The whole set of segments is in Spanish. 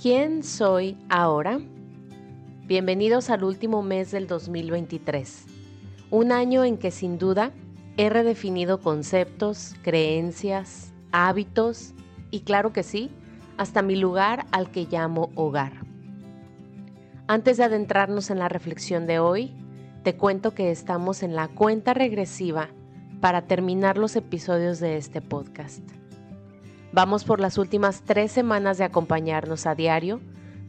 ¿Quién soy ahora? Bienvenidos al último mes del 2023, un año en que sin duda he redefinido conceptos, creencias, hábitos y claro que sí, hasta mi lugar al que llamo hogar. Antes de adentrarnos en la reflexión de hoy, te cuento que estamos en la cuenta regresiva para terminar los episodios de este podcast. Vamos por las últimas tres semanas de acompañarnos a diario,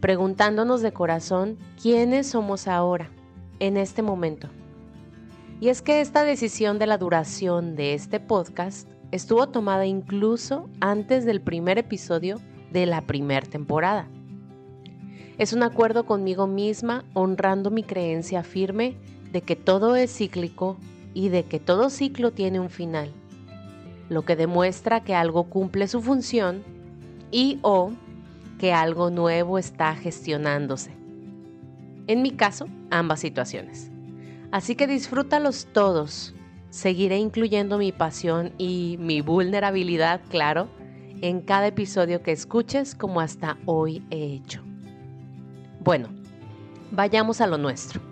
preguntándonos de corazón quiénes somos ahora, en este momento. Y es que esta decisión de la duración de este podcast estuvo tomada incluso antes del primer episodio de la primera temporada. Es un acuerdo conmigo misma honrando mi creencia firme de que todo es cíclico y de que todo ciclo tiene un final lo que demuestra que algo cumple su función y o que algo nuevo está gestionándose. En mi caso, ambas situaciones. Así que disfrútalos todos. Seguiré incluyendo mi pasión y mi vulnerabilidad, claro, en cada episodio que escuches como hasta hoy he hecho. Bueno, vayamos a lo nuestro.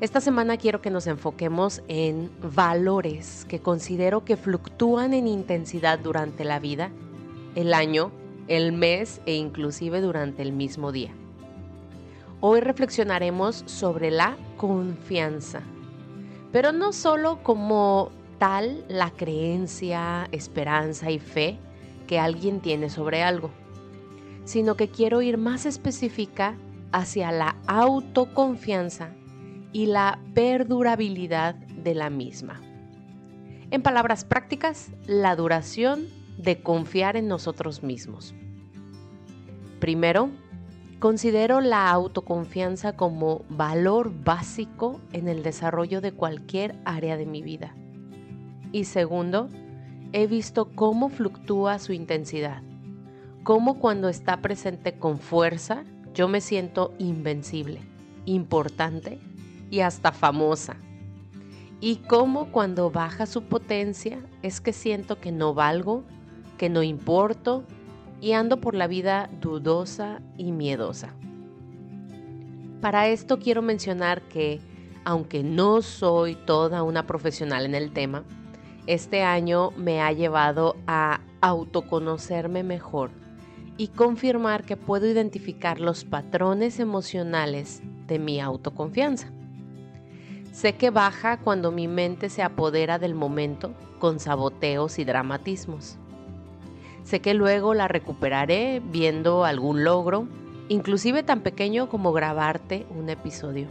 Esta semana quiero que nos enfoquemos en valores que considero que fluctúan en intensidad durante la vida, el año, el mes e inclusive durante el mismo día. Hoy reflexionaremos sobre la confianza, pero no solo como tal la creencia, esperanza y fe que alguien tiene sobre algo, sino que quiero ir más específica hacia la autoconfianza y la perdurabilidad de la misma. En palabras prácticas, la duración de confiar en nosotros mismos. Primero, considero la autoconfianza como valor básico en el desarrollo de cualquier área de mi vida. Y segundo, he visto cómo fluctúa su intensidad, cómo cuando está presente con fuerza yo me siento invencible, importante y hasta famosa. Y cómo cuando baja su potencia es que siento que no valgo, que no importo y ando por la vida dudosa y miedosa. Para esto quiero mencionar que, aunque no soy toda una profesional en el tema, este año me ha llevado a autoconocerme mejor y confirmar que puedo identificar los patrones emocionales de mi autoconfianza. Sé que baja cuando mi mente se apodera del momento con saboteos y dramatismos. Sé que luego la recuperaré viendo algún logro, inclusive tan pequeño como grabarte un episodio.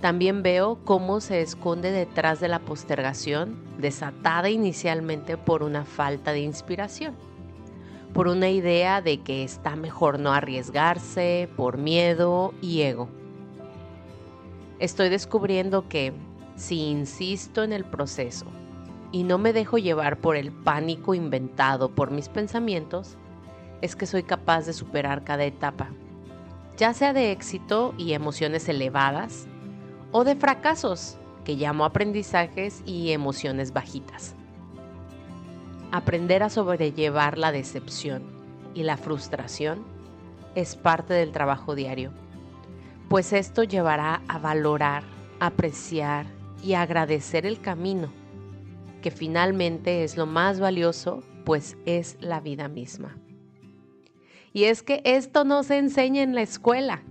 También veo cómo se esconde detrás de la postergación, desatada inicialmente por una falta de inspiración, por una idea de que está mejor no arriesgarse, por miedo y ego estoy descubriendo que si insisto en el proceso y no me dejo llevar por el pánico inventado por mis pensamientos, es que soy capaz de superar cada etapa, ya sea de éxito y emociones elevadas, o de fracasos, que llamo aprendizajes y emociones bajitas. Aprender a sobrellevar la decepción y la frustración es parte del trabajo diario pues esto llevará a valorar, apreciar y agradecer el camino, que finalmente es lo más valioso, pues es la vida misma. Y es que esto no se enseña en la escuela,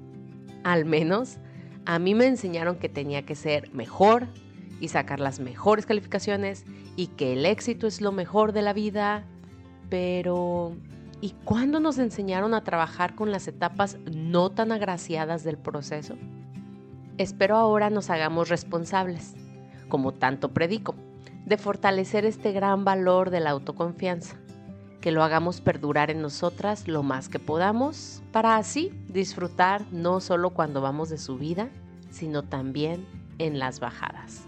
al menos a mí me enseñaron que tenía que ser mejor y sacar las mejores calificaciones y que el éxito es lo mejor de la vida, pero ¿Y cuándo nos enseñaron a trabajar con las etapas no tan agraciadas del proceso? Espero ahora nos hagamos responsables, como tanto predico, de fortalecer este gran valor de la autoconfianza, que lo hagamos perdurar en nosotras lo más que podamos, para así disfrutar no solo cuando vamos de subida, sino también en las bajadas.